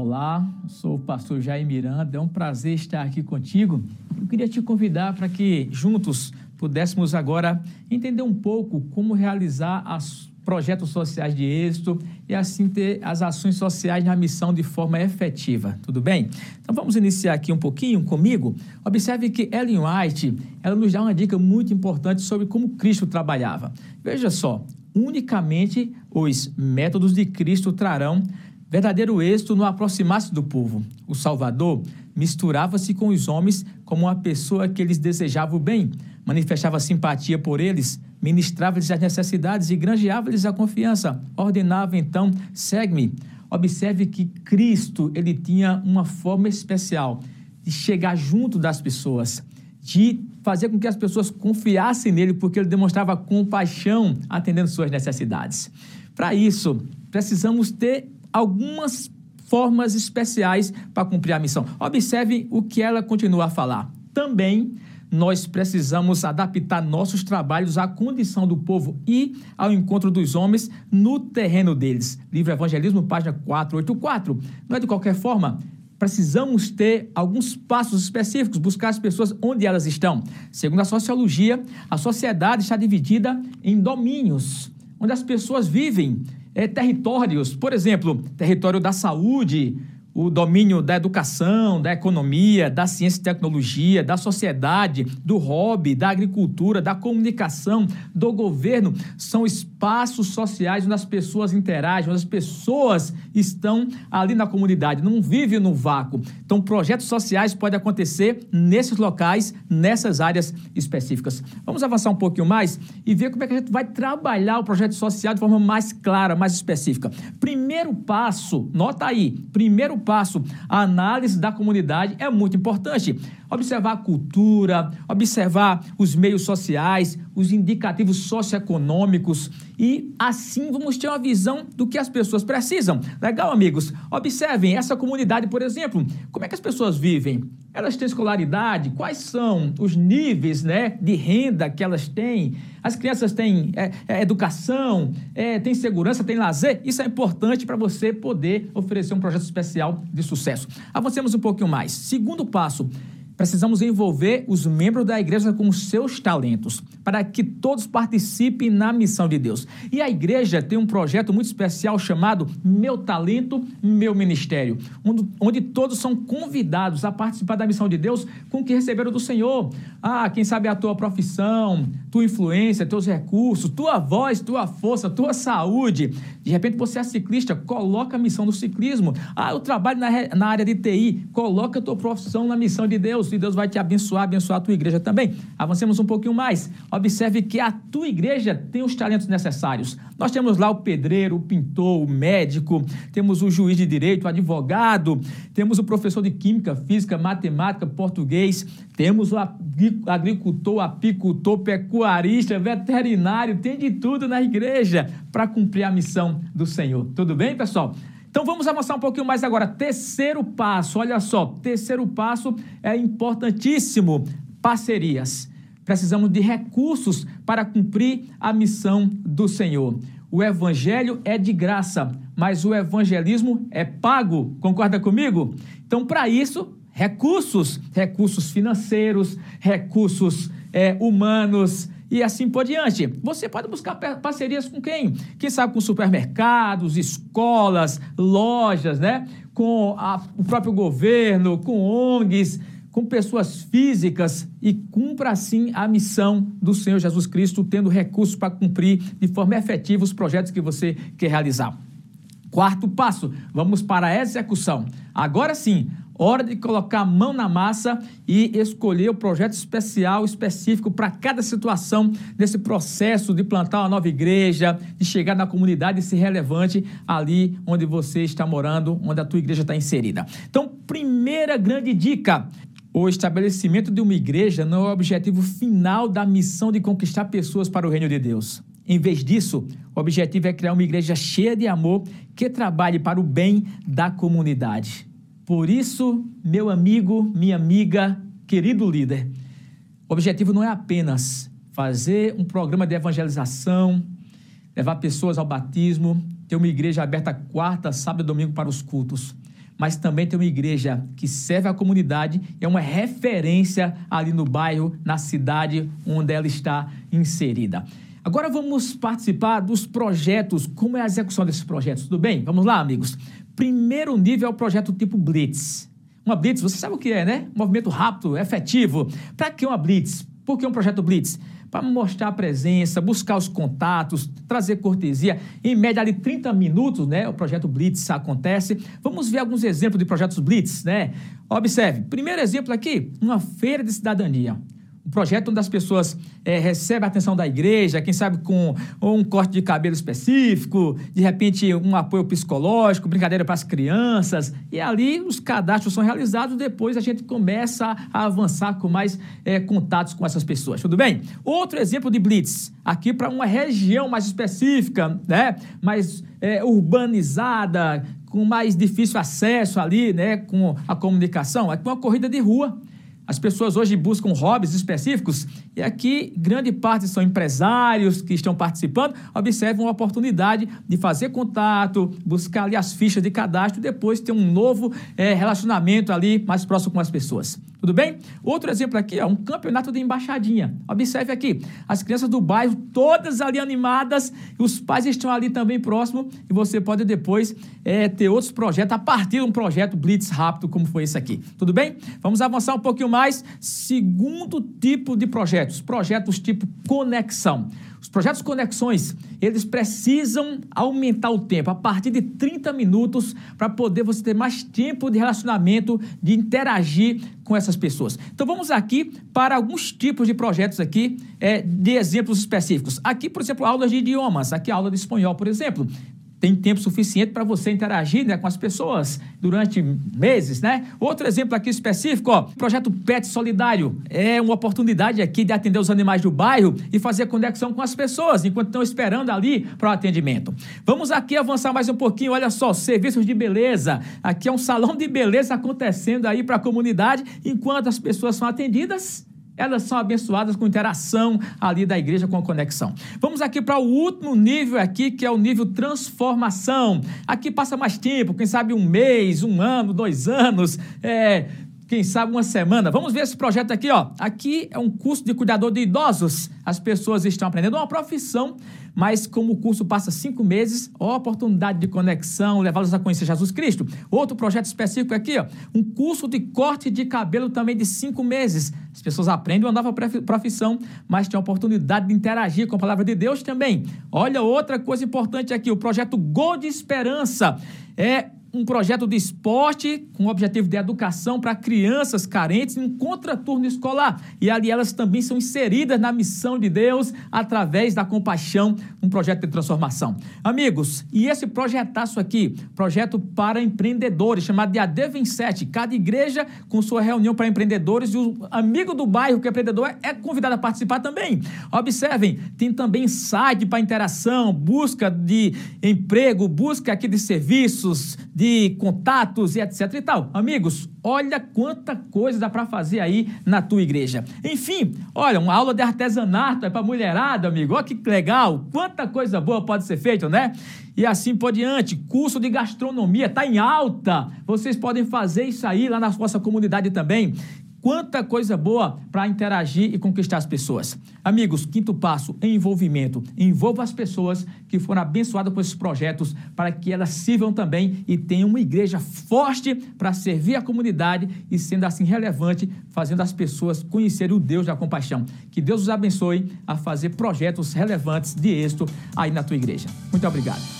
Olá, sou o pastor Jair Miranda, é um prazer estar aqui contigo. Eu queria te convidar para que juntos pudéssemos agora entender um pouco como realizar os projetos sociais de êxito e assim ter as ações sociais na missão de forma efetiva, tudo bem? Então vamos iniciar aqui um pouquinho comigo. Observe que Ellen White, ela nos dá uma dica muito importante sobre como Cristo trabalhava. Veja só, unicamente os métodos de Cristo trarão verdadeiro êxito no aproximar-se do povo. O Salvador misturava-se com os homens como uma pessoa que eles desejavam bem, manifestava simpatia por eles, ministrava-lhes as necessidades e granjeava-lhes a confiança. Ordenava então: segue-me. Observe que Cristo ele tinha uma forma especial de chegar junto das pessoas, de fazer com que as pessoas confiassem nele, porque ele demonstrava compaixão atendendo suas necessidades. Para isso, precisamos ter algumas formas especiais para cumprir a missão. Observe o que ela continua a falar. Também nós precisamos adaptar nossos trabalhos à condição do povo e ao encontro dos homens no terreno deles. Livro Evangelismo, página 484. Não é de qualquer forma. Precisamos ter alguns passos específicos, buscar as pessoas onde elas estão. Segundo a sociologia, a sociedade está dividida em domínios, onde as pessoas vivem é, territórios, por exemplo, território da saúde, o domínio da educação, da economia, da ciência e tecnologia, da sociedade, do hobby, da agricultura, da comunicação, do governo, são espaços sociais onde as pessoas interagem, onde as pessoas estão ali na comunidade, não vivem no vácuo. Então, projetos sociais podem acontecer nesses locais, nessas áreas específicas. Vamos avançar um pouquinho mais e ver como é que a gente vai trabalhar o projeto social de forma mais clara, mais específica. Primeiro passo, nota aí, primeiro passo, a análise da comunidade é muito importante. Observar a cultura, observar os meios sociais, os indicativos socioeconômicos e assim vamos ter uma visão do que as pessoas precisam. Legal, amigos? Observem essa comunidade, por exemplo. Como é que as pessoas vivem? Elas têm escolaridade? Quais são os níveis né, de renda que elas têm? As crianças têm é, é, educação, é, têm segurança, têm lazer? Isso é importante para você poder oferecer um projeto especial de sucesso. Avancemos um pouquinho mais. Segundo passo, precisamos envolver os membros da igreja com seus talentos, para que todos participem na missão de Deus. E a igreja tem um projeto muito especial chamado Meu Talento, Meu Ministério, onde, todos são convidados a participar da missão de Deus com o que receberam do Senhor. Ah, quem sabe a tua profissão, tua influência, teus recursos, tua voz, tua força, tua saúde. De repente você é ciclista, coloca a missão do ciclismo. Ah, eu trabalho na, na área de TI, coloca a tua profissão na missão de Deus e Deus vai te abençoar, abençoar a tua igreja também. Avancemos um pouquinho mais. Observe que a tua igreja tem os talentos necessários. Nós temos lá o pedreiro, o pintor, o médico, temos o juiz de direito, o advogado, temos o professor de química, física, matemática, português, temos o agricultor, apicultor, pecuarista, veterinário, tem de tudo na igreja para cumprir a missão do Senhor. Tudo bem, pessoal? Então vamos avançar um pouquinho mais agora. Terceiro passo, olha só, terceiro passo é importantíssimo: parcerias. Precisamos de recursos para cumprir a missão do Senhor. O evangelho é de graça, mas o evangelismo é pago. Concorda comigo? Então, para isso, recursos, recursos financeiros, recursos é, humanos, e assim por diante. Você pode buscar parcerias com quem? Quem sabe com supermercados, escolas, lojas, né? Com a, o próprio governo, com ONGs, com pessoas físicas e cumpra assim a missão do Senhor Jesus Cristo, tendo recursos para cumprir de forma efetiva os projetos que você quer realizar. Quarto passo, vamos para a execução. Agora sim, Hora de colocar a mão na massa e escolher o projeto especial, específico para cada situação nesse processo de plantar uma nova igreja, de chegar na comunidade e ser relevante ali onde você está morando, onde a tua igreja está inserida. Então, primeira grande dica: o estabelecimento de uma igreja não é o objetivo final da missão de conquistar pessoas para o reino de Deus. Em vez disso, o objetivo é criar uma igreja cheia de amor que trabalhe para o bem da comunidade. Por isso, meu amigo, minha amiga, querido líder, o objetivo não é apenas fazer um programa de evangelização, levar pessoas ao batismo, ter uma igreja aberta quarta, sábado e domingo para os cultos. mas também tem uma igreja que serve a comunidade, é uma referência ali no bairro, na cidade onde ela está inserida. Agora vamos participar dos projetos, como é a execução desses projetos, tudo bem? Vamos lá, amigos. Primeiro nível é o projeto tipo Blitz. Uma Blitz, você sabe o que é, né? Movimento rápido, efetivo. Para que uma Blitz? Por que um projeto Blitz? para mostrar a presença, buscar os contatos, trazer cortesia. Em média, ali 30 minutos, né? O projeto Blitz acontece. Vamos ver alguns exemplos de projetos Blitz, né? Observe. Primeiro exemplo aqui, uma feira de cidadania um projeto onde as pessoas é, recebem a atenção da igreja, quem sabe com um corte de cabelo específico, de repente um apoio psicológico, brincadeira para as crianças, e ali os cadastros são realizados, depois a gente começa a avançar com mais é, contatos com essas pessoas, tudo bem? Outro exemplo de blitz, aqui para uma região mais específica, né, mais é, urbanizada, com mais difícil acesso ali, né, com a comunicação, é uma corrida de rua, as pessoas hoje buscam hobbies específicos e aqui grande parte são empresários que estão participando, observam a oportunidade de fazer contato, buscar ali as fichas de cadastro e depois ter um novo é, relacionamento ali mais próximo com as pessoas. Tudo bem? Outro exemplo aqui, ó, um campeonato de embaixadinha. Observe aqui, as crianças do bairro todas ali animadas, os pais estão ali também próximo e você pode depois é, ter outros projetos a partir de um projeto Blitz rápido como foi esse aqui. Tudo bem? Vamos avançar um pouquinho mais. Segundo tipo de projetos, projetos tipo conexão. Os projetos conexões, eles precisam aumentar o tempo, a partir de 30 minutos, para poder você ter mais tempo de relacionamento, de interagir com essas pessoas. Então vamos aqui para alguns tipos de projetos aqui, é, de exemplos específicos. Aqui, por exemplo, aulas de idiomas. Aqui a aula de espanhol, por exemplo tem tempo suficiente para você interagir né, com as pessoas durante meses, né? Outro exemplo aqui específico, ó, projeto Pet Solidário. É uma oportunidade aqui de atender os animais do bairro e fazer conexão com as pessoas enquanto estão esperando ali para o atendimento. Vamos aqui avançar mais um pouquinho, olha só, serviços de beleza. Aqui é um salão de beleza acontecendo aí para a comunidade enquanto as pessoas são atendidas elas são abençoadas com interação ali da igreja com a conexão. Vamos aqui para o último nível aqui, que é o nível transformação. Aqui passa mais tempo, quem sabe um mês, um ano, dois anos, é, quem sabe uma semana. Vamos ver esse projeto aqui, ó. Aqui é um curso de cuidador de idosos. As pessoas estão aprendendo uma profissão mas como o curso passa cinco meses, ó, oportunidade de conexão, levá-los a conhecer Jesus Cristo. Outro projeto específico aqui, ó, um curso de corte de cabelo também de cinco meses. As pessoas aprendem uma nova profissão, mas tem a oportunidade de interagir com a palavra de Deus também. Olha outra coisa importante aqui, o projeto Gol de Esperança. É um projeto de esporte com o objetivo de educação para crianças carentes em um contraturno escolar. E ali elas também são inseridas na missão de Deus através da compaixão, um projeto de transformação. Amigos, e esse projetaço aqui, projeto para empreendedores, chamado de AD27. Cada igreja com sua reunião para empreendedores e o amigo do bairro que é empreendedor é convidado a participar também. Observem, tem também site para interação, busca de emprego, busca aqui de serviços, de contatos e etc e tal. Amigos, olha quanta coisa dá para fazer aí na tua igreja. Enfim, olha, uma aula de artesanato é para mulherada, amigo. Olha que legal, quanta coisa boa pode ser feita, né? E assim por diante. Curso de gastronomia está em alta. Vocês podem fazer isso aí lá na nossa comunidade também. Quanta coisa boa para interagir e conquistar as pessoas. Amigos, quinto passo, envolvimento. Envolva as pessoas que foram abençoadas com esses projetos para que elas sirvam também e tenham uma igreja forte para servir a comunidade e sendo assim relevante, fazendo as pessoas conhecerem o Deus da compaixão. Que Deus os abençoe a fazer projetos relevantes de êxito aí na tua igreja. Muito obrigado.